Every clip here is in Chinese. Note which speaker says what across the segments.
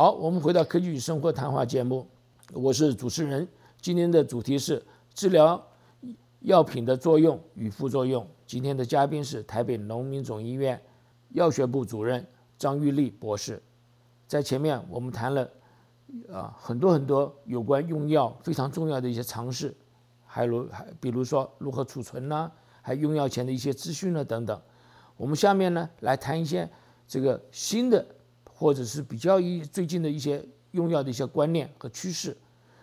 Speaker 1: 好，我们回到科技与生活谈话节目，我是主持人。今天的主题是治疗药品的作用与副作用。今天的嘉宾是台北农民总医院药学部主任张玉丽博士。在前面我们谈了啊很多很多有关用药非常重要的一些常识，还如还比如说如何储存呢？还用药前的一些资讯呢等等。我们下面呢来谈一些这个新的。或者是比较一最近的一些用药的一些观念和趋势，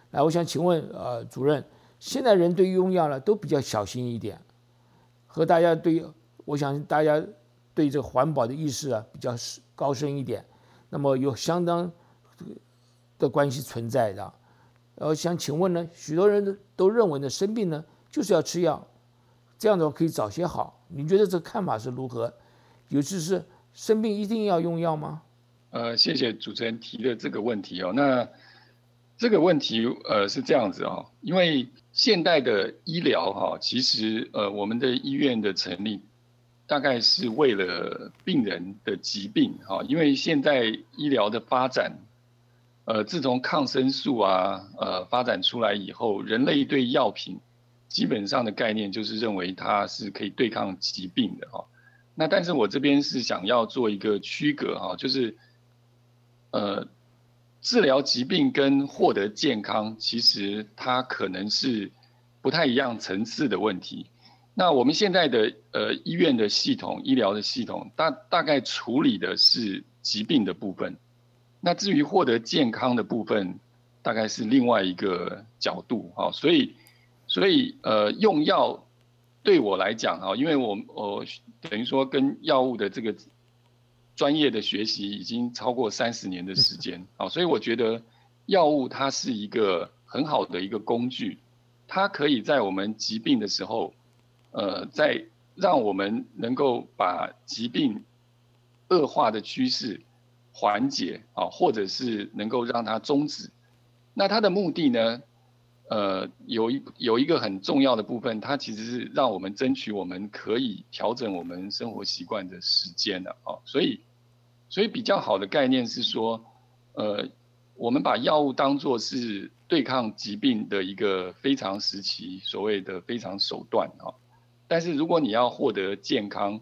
Speaker 1: 来，我想请问呃主任，现在人对于用药呢都比较小心一点，和大家对，我想大家对这个环保的意识啊比较高深一点，那么有相当的关系存在的，呃，想请问呢，许多人都认为呢生病呢就是要吃药，这样的话可以早些好，你觉得这个看法是如何？尤其是生病一定要用药吗？
Speaker 2: 呃，谢谢主持人提的这个问题哦。那这个问题呃是这样子哦，因为现代的医疗哈，其实呃我们的医院的成立大概是为了病人的疾病哈，因为现在医疗的发展，呃自从抗生素啊呃发展出来以后，人类对药品基本上的概念就是认为它是可以对抗疾病的哈。那但是我这边是想要做一个区隔哈，就是。呃，治疗疾病跟获得健康，其实它可能是不太一样层次的问题。那我们现在的呃医院的系统、医疗的系统，大大概处理的是疾病的部分。那至于获得健康的部分，大概是另外一个角度啊。所以，所以呃，用药对我来讲啊，因为我我等于说跟药物的这个。专业的学习已经超过三十年的时间啊，所以我觉得药物它是一个很好的一个工具，它可以在我们疾病的时候，呃，在让我们能够把疾病恶化的趋势缓解啊，或者是能够让它终止。那它的目的呢，呃，有一有一个很重要的部分，它其实是让我们争取我们可以调整我们生活习惯的时间的啊，所以。所以比较好的概念是说，呃，我们把药物当作是对抗疾病的一个非常时期，所谓的非常手段啊。但是如果你要获得健康，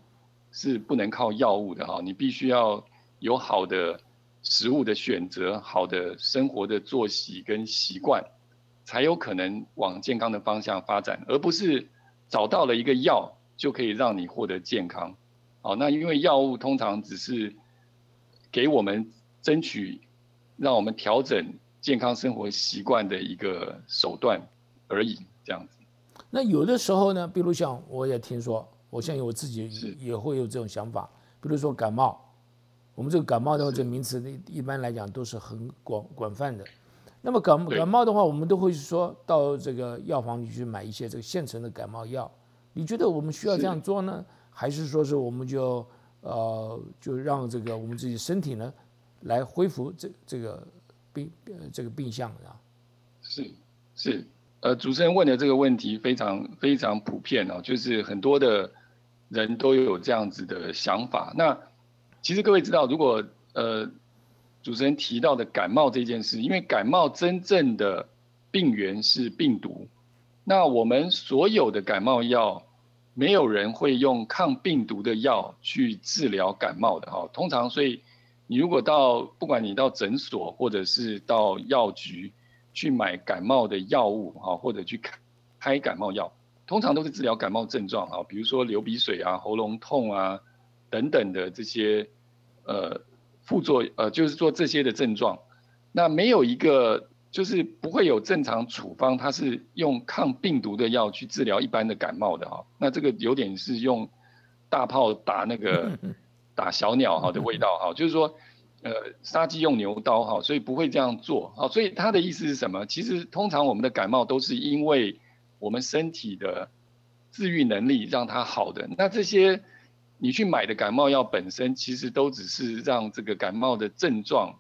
Speaker 2: 是不能靠药物的哈，你必须要有好的食物的选择，好的生活的作息跟习惯，才有可能往健康的方向发展，而不是找到了一个药就可以让你获得健康。好，那因为药物通常只是。给我们争取，让我们调整健康生活习惯的一个手段而已，这样子。
Speaker 1: 那有的时候呢，比如像我也听说，我相信我自己也会有这种想法。比如说感冒，我们这个感冒的话，这名词一般来讲都是很广广泛的。那么感感冒的话，我们都会说到这个药房里去买一些这个现成的感冒药。你觉得我们需要这样做呢，还是说是我们就？呃，就让这个我们自己身体呢，来恢复这这个病这个病象啊。
Speaker 2: 是是，呃，主持人问的这个问题非常非常普遍哦，就是很多的人都有这样子的想法。那其实各位知道，如果呃主持人提到的感冒这件事，因为感冒真正的病源是病毒，那我们所有的感冒药。没有人会用抗病毒的药去治疗感冒的哈，通常所以你如果到不管你到诊所或者是到药局去买感冒的药物哈，或者去开开感冒药，通常都是治疗感冒症状啊，比如说流鼻水啊、喉咙痛啊等等的这些呃副作呃就是做这些的症状，那没有一个。就是不会有正常处方，它是用抗病毒的药去治疗一般的感冒的哈。那这个有点是用大炮打那个 打小鸟哈的味道哈，就是说呃杀鸡用牛刀哈，所以不会这样做哈。所以他的意思是什么？其实通常我们的感冒都是因为我们身体的治愈能力让它好的。那这些你去买的感冒药本身，其实都只是让这个感冒的症状。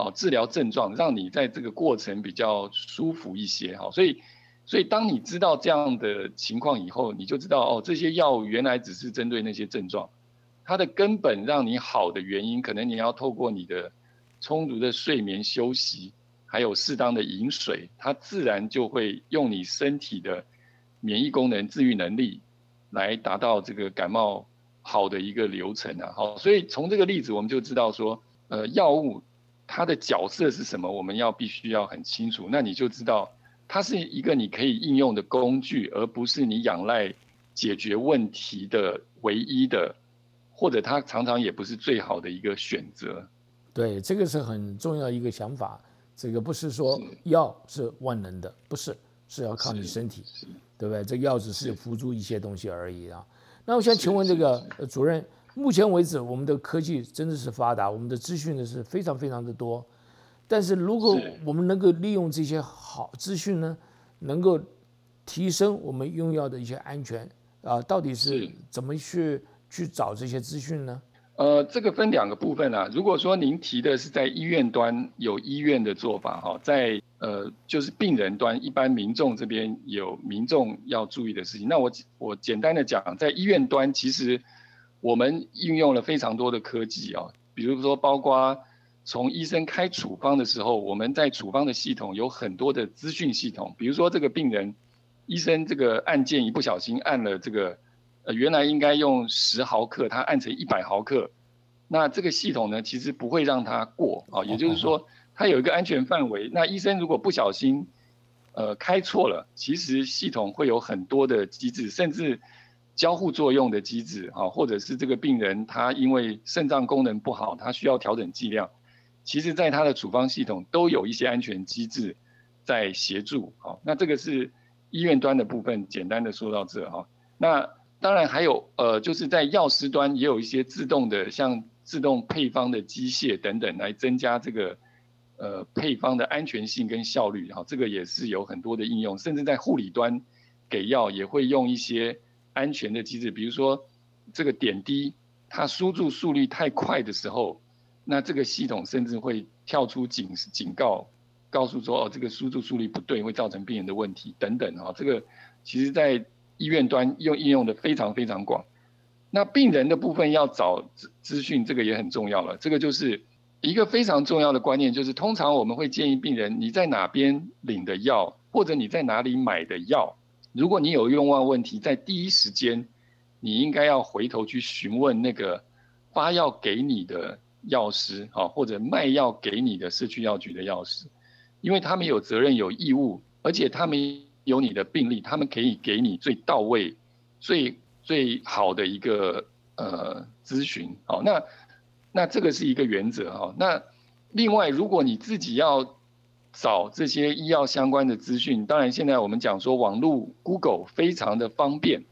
Speaker 2: 哦，治疗症状，让你在这个过程比较舒服一些，哈，所以，所以当你知道这样的情况以后，你就知道哦，这些药物原来只是针对那些症状，它的根本让你好的原因，可能你要透过你的充足的睡眠休息，还有适当的饮水，它自然就会用你身体的免疫功能、治愈能力来达到这个感冒好的一个流程啊。好，所以从这个例子我们就知道说，呃，药物它的角色是什么，我们要必须要很清楚。那你就知道它是一个你可以应用的工具，而不是你仰赖解决问题的唯一的。或者它常常也不是最好的一个选择，
Speaker 1: 对，这个是很重要一个想法。这个不是说药是万能的，不是，是要靠你身体，对不对？这药只是辅助一些东西而已啊。那我想请问这个主任，目前为止我们的科技真的是发达，我们的资讯呢是非常非常的多，但是如果我们能够利用这些好资讯呢，能够提升我们用药的一些安全啊，到底是怎么去？去找这些资讯呢？
Speaker 2: 呃，这个分两个部分啊。如果说您提的是在医院端有医院的做法哈，在呃就是病人端一般民众这边有民众要注意的事情。那我我简单的讲，在医院端其实我们运用了非常多的科技啊，比如说包括从医生开处方的时候，我们在处方的系统有很多的资讯系统，比如说这个病人医生这个按键一不小心按了这个。呃，原来应该用十毫克，它按成一百毫克，那这个系统呢，其实不会让它过啊。也就是说，它有一个安全范围。那医生如果不小心，呃，开错了，其实系统会有很多的机制，甚至交互作用的机制啊，或者是这个病人他因为肾脏功能不好，他需要调整剂量，其实在他的处方系统都有一些安全机制在协助。好，那这个是医院端的部分，简单的说到这哈。那当然还有，呃，就是在药师端也有一些自动的，像自动配方的机械等等，来增加这个，呃，配方的安全性跟效率。哈，这个也是有很多的应用，甚至在护理端给药也会用一些安全的机制，比如说这个点滴，它输注速率太快的时候，那这个系统甚至会跳出警警告，告诉说哦，这个输注速率不对，会造成病人的问题等等。哈，这个其实在。医院端用应用的非常非常广，那病人的部分要找资资讯，这个也很重要了。这个就是一个非常重要的观念，就是通常我们会建议病人，你在哪边领的药，或者你在哪里买的药，如果你有用药问题，在第一时间，你应该要回头去询问那个发药给你的药师，啊，或者卖药给你的社区药局的药师，因为他们有责任有义务，而且他们。有你的病历，他们可以给你最到位、最最好的一个呃咨询。好，那那这个是一个原则哈。那另外，如果你自己要找这些医药相关的资讯，当然现在我们讲说网络 Google 非常的方便。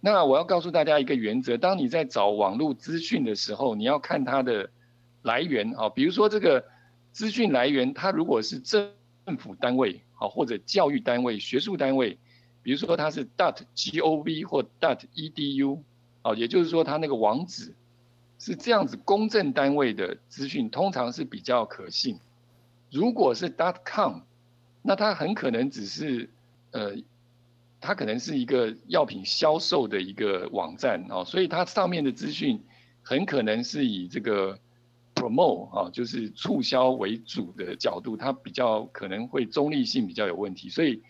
Speaker 2: 那我要告诉大家一个原则：当你在找网络资讯的时候，你要看它的来源啊。比如说这个资讯来源，它如果是政府单位。啊，或者教育单位、学术单位，比如说它是 dot gov 或 dot edu，啊，也就是说它那个网址是这样子，公证单位的资讯通常是比较可信。如果是 dot com，那它很可能只是呃，它可能是一个药品销售的一个网站啊，所以它上面的资讯很可能是以这个。promote 啊，就是促销为主的角度，它比较可能会中立性比较有问题，所以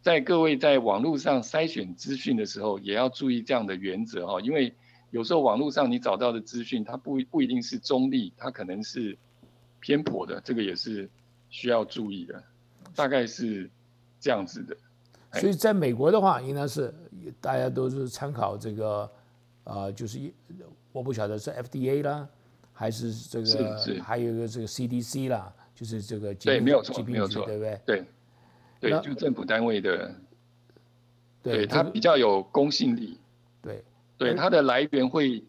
Speaker 2: 在各位在网络上筛选资讯的时候，也要注意这样的原则哈，因为有时候网络上你找到的资讯，它不不一定是中立，它可能是偏颇的，这个也是需要注意的，大概是这样子的。
Speaker 1: 所以在美国的话，应该是大家都是参考这个，呃，就是我不晓得是 FDA 啦。还是这个，还有一个这个 CDC 啦，就是这个
Speaker 2: 对，没有错，没有错，
Speaker 1: 对不对？
Speaker 2: 对，对，就政府单位的，对，它比较有公信力，
Speaker 1: 对，
Speaker 2: 对，它的来源会，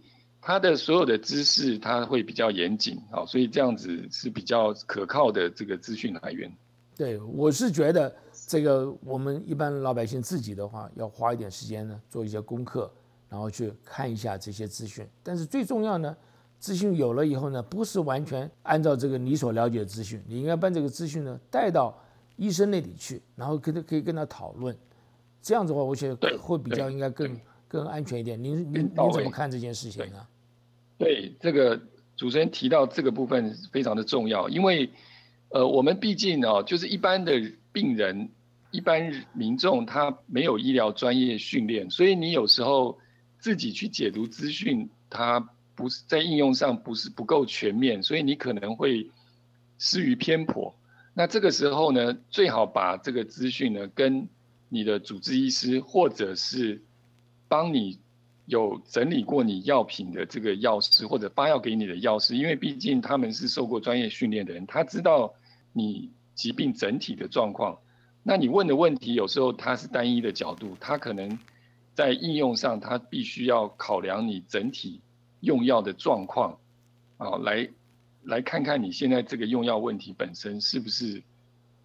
Speaker 2: 它的所有的知识，它会比较严谨，好，所以这样子是比较可靠的这个资讯来源。
Speaker 1: 对，我是觉得这个我们一般老百姓自己的话，要花一点时间呢，做一些功课，然后去看一下这些资讯，但是最重要呢。资讯有了以后呢，不是完全按照这个你所了解的资讯，你应该把这个资讯呢带到医生那里去，然后跟他可以跟他讨论，这样子的话，我觉得会比较应该更更安全一点。您您您怎么看这件事情呢？
Speaker 2: 对这个主持人提到这个部分非常的重要，因为呃，我们毕竟哦，就是一般的病人、一般民众，他没有医疗专业训练，所以你有时候自己去解读资讯，它不是在应用上不是不够全面，所以你可能会失于偏颇。那这个时候呢，最好把这个资讯呢，跟你的主治医师或者是帮你。有整理过你药品的这个药师或者发药给你的药师，因为毕竟他们是受过专业训练的人，他知道你疾病整体的状况。那你问的问题有时候他是单一的角度，他可能在应用上他必须要考量你整体用药的状况，啊，来来看看你现在这个用药问题本身是不是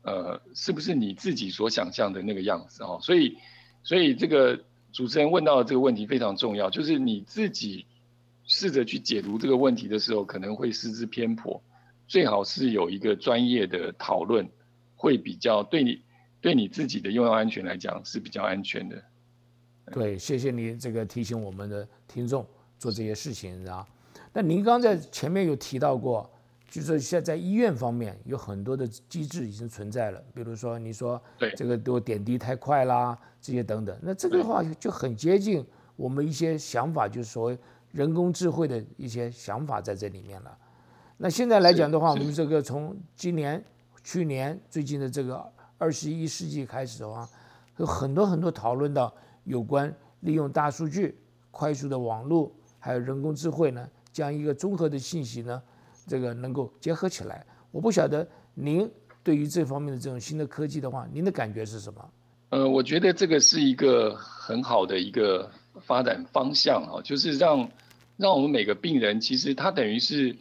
Speaker 2: 呃是不是你自己所想象的那个样子哦。所以所以这个。主持人问到的这个问题非常重要，就是你自己试着去解读这个问题的时候，可能会失之偏颇，最好是有一个专业的讨论，会比较对你对你自己的用药安全来讲是比较安全的。
Speaker 1: 对，谢谢你这个提醒我们的听众做这些事情啊。那您刚在前面有提到过。就是现在医院方面有很多的机制已经存在了，比如说你说这个都点滴太快啦，这些等等，那这个的话就很接近我们一些想法，就是所谓人工智慧的一些想法在这里面了。那现在来讲的话，我们这个从今年、去年、最近的这个二十一世纪开始的话，有很多很多讨论到有关利用大数据、快速的网络还有人工智慧呢，将一个综合的信息呢。这个能够结合起来，我不晓得您对于这方面的这种新的科技的话，您的感觉是什么？
Speaker 2: 呃，我觉得这个是一个很好的一个发展方向啊，就是让让我们每个病人，其实他等于是，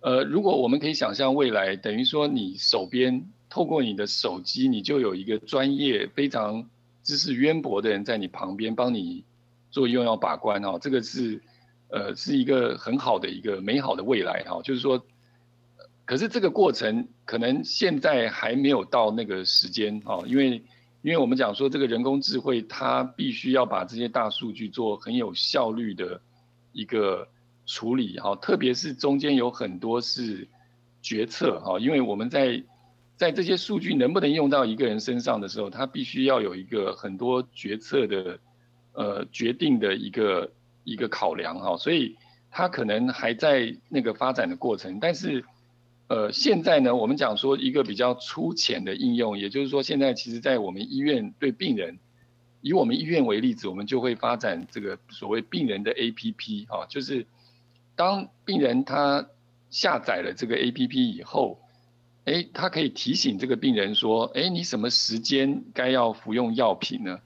Speaker 2: 呃，如果我们可以想象未来，等于说你手边透过你的手机，你就有一个专业非常知识渊博的人在你旁边帮你做用药把关哦，这个是呃是一个很好的一个美好的未来哈，就是说。可是这个过程可能现在还没有到那个时间哦，因为因为我们讲说这个人工智慧，它必须要把这些大数据做很有效率的一个处理哈，特别是中间有很多是决策哈，因为我们在在这些数据能不能用到一个人身上的时候，它必须要有一个很多决策的呃决定的一个一个考量哈，所以它可能还在那个发展的过程，但是。呃，现在呢，我们讲说一个比较粗浅的应用，也就是说，现在其实，在我们医院对病人，以我们医院为例子，我们就会发展这个所谓病人的 APP 啊，就是当病人他下载了这个 APP 以后，哎，他可以提醒这个病人说，哎，你什么时间该要服用药品呢？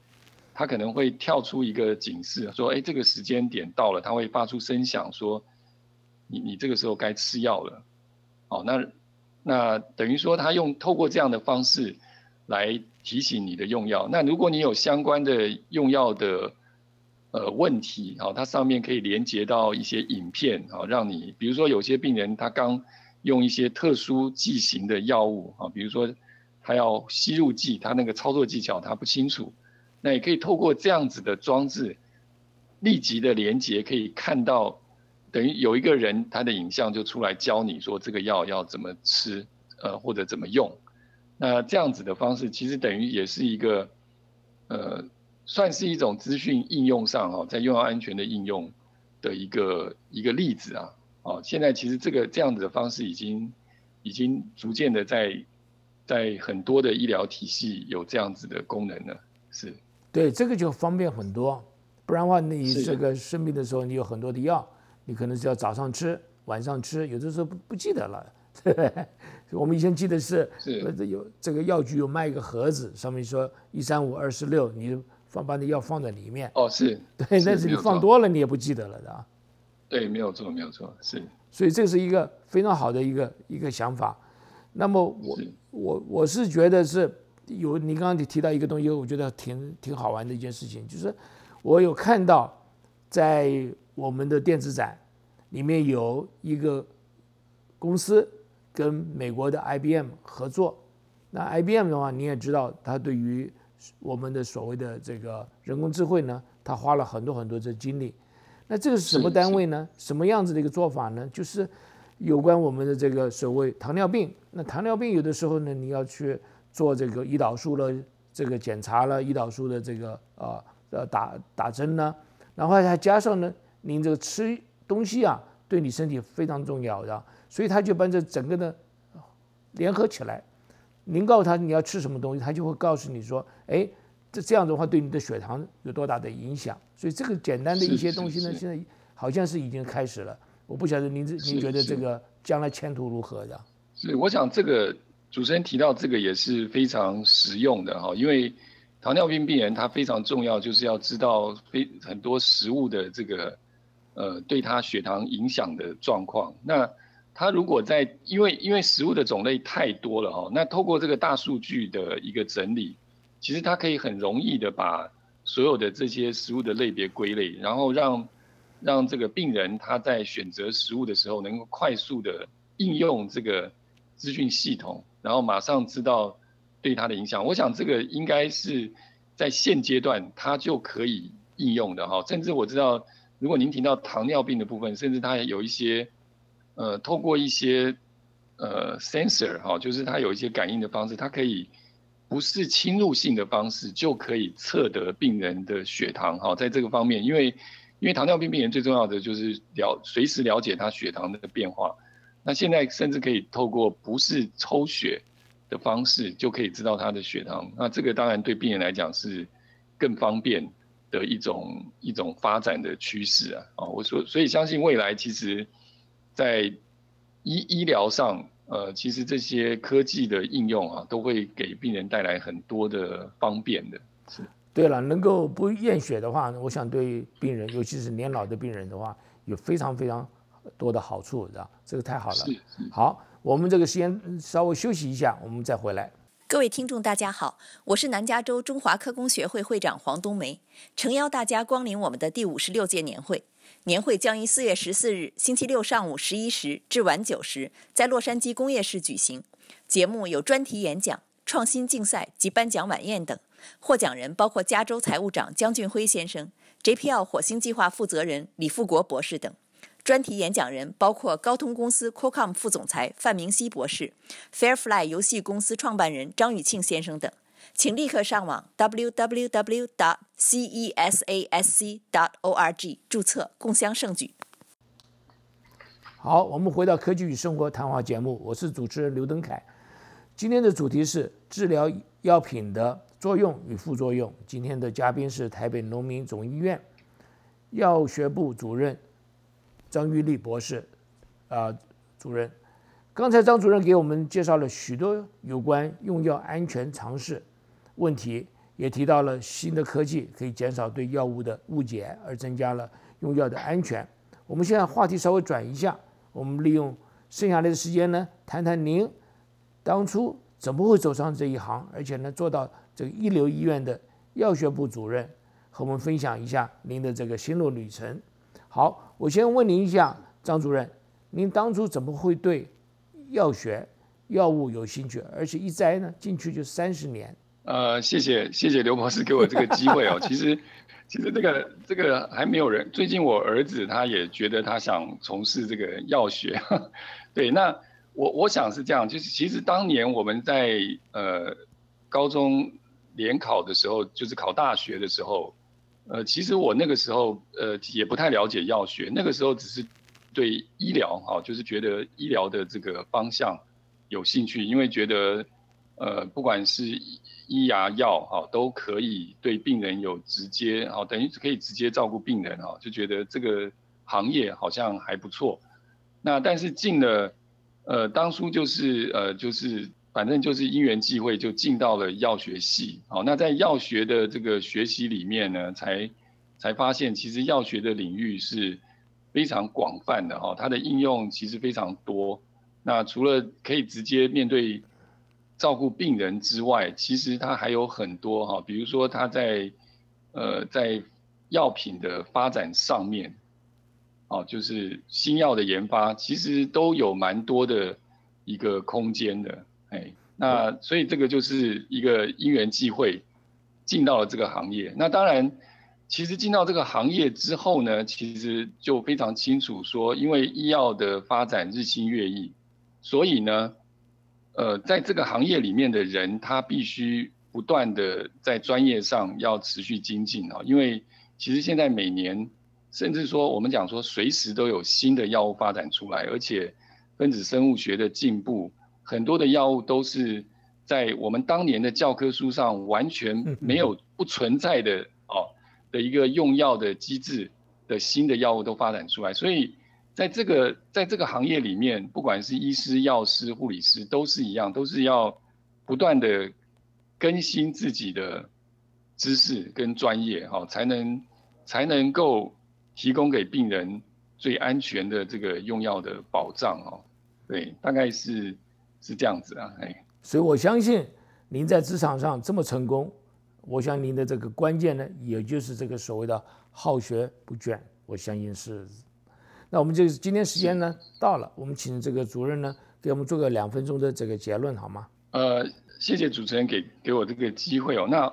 Speaker 2: 他可能会跳出一个警示，说，哎，这个时间点到了，他会发出声响说，你你这个时候该吃药了。哦，那那等于说他用透过这样的方式来提醒你的用药。那如果你有相关的用药的呃问题，好，它上面可以连接到一些影片，好，让你比如说有些病人他刚用一些特殊剂型的药物，啊，比如说他要吸入剂，他那个操作技巧他不清楚，那也可以透过这样子的装置立即的连接，可以看到。等于有一个人，他的影像就出来教你说这个药要怎么吃，呃，或者怎么用。那这样子的方式，其实等于也是一个，呃，算是一种资讯应用上哈，在用药安全的应用的一个一个例子啊。哦，现在其实这个这样子的方式已经已经逐渐的在在很多的医疗体系有这样子的功能了。是，
Speaker 1: 对，这个就方便很多。不然的话，你这个生病的时候，你有很多的药。你可能是要早上吃，晚上吃，有的时候不不记得了。我们以前记得是，有这个药局有卖一个盒子，上面说一三五二四六，你放把你药放在里面。
Speaker 2: 哦，是
Speaker 1: 对，但是你放多了，你也不记得了的啊。
Speaker 2: 对，没有错，没有错，是。
Speaker 1: 所以这是一个非常好的一个一个想法。那么我我我是觉得是有你刚刚你提到一个东西，我觉得挺挺好玩的一件事情，就是我有看到在。我们的电子展里面有一个公司跟美国的 IBM 合作。那 IBM 的话，你也知道，它对于我们的所谓的这个人工智慧呢，它花了很多很多的精力。那这个是什么单位呢？什么样子的一个做法呢？就是有关我们的这个所谓糖尿病。那糖尿病有的时候呢，你要去做这个胰岛素的这个检查了，胰岛素的这个啊呃打打针呢，然后还加上呢，您这个吃东西啊，对你身体非常重要的，所以他就把这整个的联合起来。您告诉他你要吃什么东西，他就会告诉你说，哎，这这样的话对你的血糖有多大的影响。所以这个简单的一些东西呢，现在好像是已经开始了。我不晓得您您觉得这个将来前途如何的？
Speaker 2: 是，我想这个主持人提到这个也是非常实用的哈，因为糖尿病病人他非常重要，就是要知道非很多食物的这个呃对他血糖影响的状况。那他如果在，因为因为食物的种类太多了哈，那透过这个大数据的一个整理，其实他可以很容易的把所有的这些食物的类别归类，然后让让这个病人他在选择食物的时候，能够快速的应用这个资讯系统，然后马上知道对他的影响。我想这个应该是在现阶段他就可以应用的哈，甚至我知道，如果您提到糖尿病的部分，甚至它有一些。呃，透过一些呃 sensor 哈，就是它有一些感应的方式，它可以不是侵入性的方式就可以测得病人的血糖哈。在这个方面，因为因为糖尿病病人最重要的就是了随时了解他血糖的变化。那现在甚至可以透过不是抽血的方式就可以知道他的血糖。那这个当然对病人来讲是更方便的一种一种发展的趋势啊。啊，我说所以相信未来其实。在医医疗上，呃，其实这些科技的应用啊，都会给病人带来很多的方便的。是，
Speaker 1: 对了，能够不验血的话，我想对病人，尤其是年老的病人的话，有非常非常多的好处，的，这个太好了。好，我们这个时间稍微休息一下，我们再回来。
Speaker 3: 各位听众，大家好，我是南加州中华科工学会会长黄冬梅，诚邀大家光临我们的第五十六届年会。年会将于四月十四日星期六上午十一时至晚九时在洛杉矶工业市举行。节目有专题演讲、创新竞赛及颁奖晚宴等。获奖人包括加州财务长江俊辉先生、JPL 火星计划负责人李富国博士等。专题演讲人包括高通公司 Qualcomm 副总裁范明熙博士、Fairfly 游戏公司创办人张宇庆先生等。请立刻上网 www.cesasc.org 注册，共襄盛举。
Speaker 1: 好，我们回到科技与生活谈话节目，我是主持人刘登凯。今天的主题是治疗药品的作用与副作用。今天的嘉宾是台北农民总医院药学部主任张玉丽博士，啊，主任。刚才张主任给我们介绍了许多有关用药安全常识。问题也提到了新的科技可以减少对药物的误解，而增加了用药的安全。我们现在话题稍微转一下，我们利用剩下来的时间呢，谈谈您当初怎么会走上这一行，而且呢做到这个一流医院的药学部主任，和我们分享一下您的这个心路旅程。好，我先问您一下，张主任，您当初怎么会对药学、药物有兴趣，而且一栽呢进去就三十年？
Speaker 2: 呃，谢谢谢谢刘博士给我这个机会哦。其实，其实这个这个还没有人。最近我儿子他也觉得他想从事这个药学。对，那我我想是这样，就是其实当年我们在呃高中联考的时候，就是考大学的时候，呃，其实我那个时候呃也不太了解药学，那个时候只是对医疗哈，就是觉得医疗的这个方向有兴趣，因为觉得呃不管是医牙药哈都可以对病人有直接哈，等于可以直接照顾病人哈，就觉得这个行业好像还不错。那但是进了，呃，当初就是呃就是反正就是因缘际会就进到了药学系。好，那在药学的这个学习里面呢，才才发现其实药学的领域是非常广泛的哈，它的应用其实非常多。那除了可以直接面对。照顾病人之外，其实它还有很多哈，比如说它在，呃，在药品的发展上面，哦，就是新药的研发，其实都有蛮多的一个空间的，哎，那所以这个就是一个因缘际会进到了这个行业。那当然，其实进到这个行业之后呢，其实就非常清楚说，因为医药的发展日新月异，所以呢，呃，在这个行业里面的人，他必须不断的在专业上要持续精进哦，因为其实现在每年，甚至说我们讲说随时都有新的药物发展出来，而且分子生物学的进步，很多的药物都是在我们当年的教科书上完全没有不存在的哦。的一个用药的机制的新的药物都发展出来，所以在这个在这个行业里面，不管是医师、药师、护理师，都是一样，都是要不断的更新自己的知识跟专业，哈，才能才能够提供给病人最安全的这个用药的保障，哦，对，大概是是这样子啊，哎，
Speaker 1: 所以我相信您在职场上这么成功。我想您的这个关键呢，也就是这个所谓的好学不倦。我相信是。那我们就今天时间呢到了，我们请这个主任呢给我们做个两分钟的这个结论好吗？
Speaker 2: 呃，谢谢主持人给给我这个机会哦。那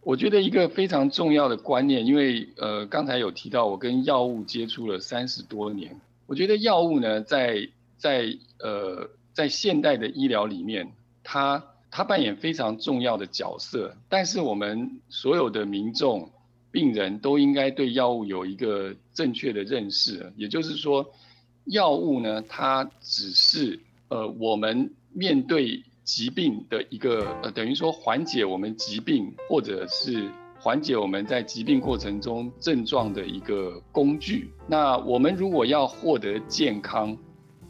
Speaker 2: 我觉得一个非常重要的观念，因为呃刚才有提到我跟药物接触了三十多年，我觉得药物呢在在呃在现代的医疗里面，它。它扮演非常重要的角色，但是我们所有的民众、病人都应该对药物有一个正确的认识。也就是说，药物呢，它只是呃我们面对疾病的一个呃等于说缓解我们疾病或者是缓解我们在疾病过程中症状的一个工具。那我们如果要获得健康，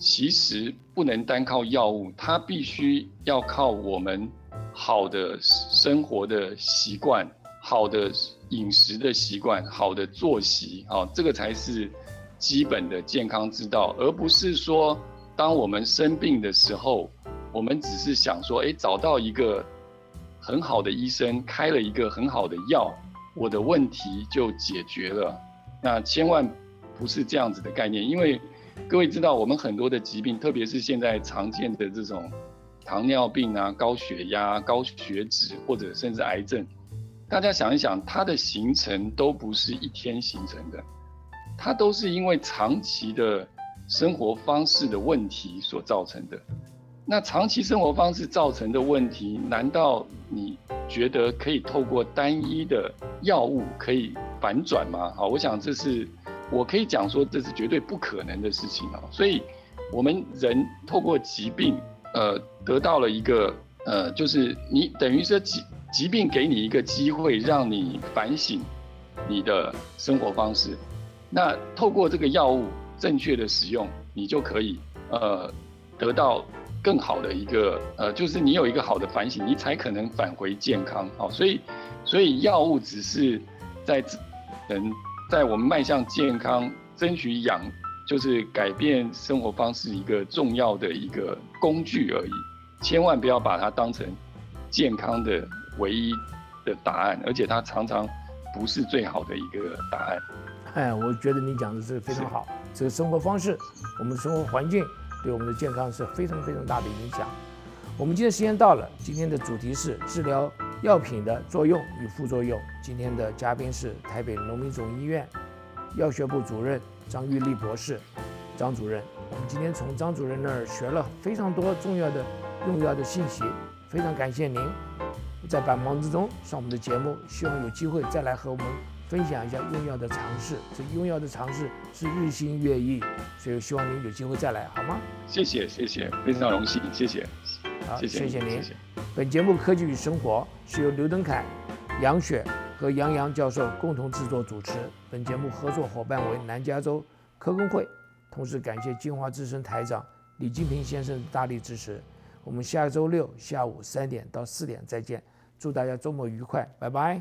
Speaker 2: 其实不能单靠药物，它必须要靠我们好的生活的习惯、好的饮食的习惯、好的作息，啊，这个才是基本的健康之道，而不是说当我们生病的时候，我们只是想说，哎，找到一个很好的医生开了一个很好的药，我的问题就解决了。那千万不是这样子的概念，因为。各位知道，我们很多的疾病，特别是现在常见的这种糖尿病啊、高血压、高血脂，或者甚至癌症，大家想一想，它的形成都不是一天形成的，它都是因为长期的生活方式的问题所造成的。那长期生活方式造成的问题，难道你觉得可以透过单一的药物可以反转吗？好，我想这是。我可以讲说，这是绝对不可能的事情啊！所以，我们人透过疾病，呃，得到了一个，呃，就是你等于说疾疾病给你一个机会，让你反省你的生活方式。那透过这个药物正确的使用，你就可以，呃，得到更好的一个，呃，就是你有一个好的反省，你才可能返回健康。好，所以，所以药物只是在人。在我们迈向健康、争取养，就是改变生活方式一个重要的一个工具而已，千万不要把它当成健康的唯一的答案，而且它常常不是最好的一个答案。
Speaker 1: 哎，我觉得你讲的是非常好。这个生活方式，我们生活环境对我们的健康是非常非常大的影响。我们今天时间到了，今天的主题是治疗。药品的作用与副作用。今天的嘉宾是台北农民总医院药学部主任张玉丽博士，张主任。我们今天从张主任那儿学了非常多重要的用药的信息，非常感谢您在百忙之中上我们的节目，希望有机会再来和我们分享一下用药的尝试。这用药的尝试是日新月异，所以希望您有机会再来，好吗？
Speaker 2: 谢谢，谢谢，非常荣幸，谢谢。
Speaker 1: 好，谢谢您。本节目《科技与生活》是由刘登凯、杨雪和杨洋教授共同制作主持。本节目合作伙伴为南加州科工会，同时感谢金华之声台长李金平先生的大力支持。我们下周六下午三点到四点再见，祝大家周末愉快，拜拜。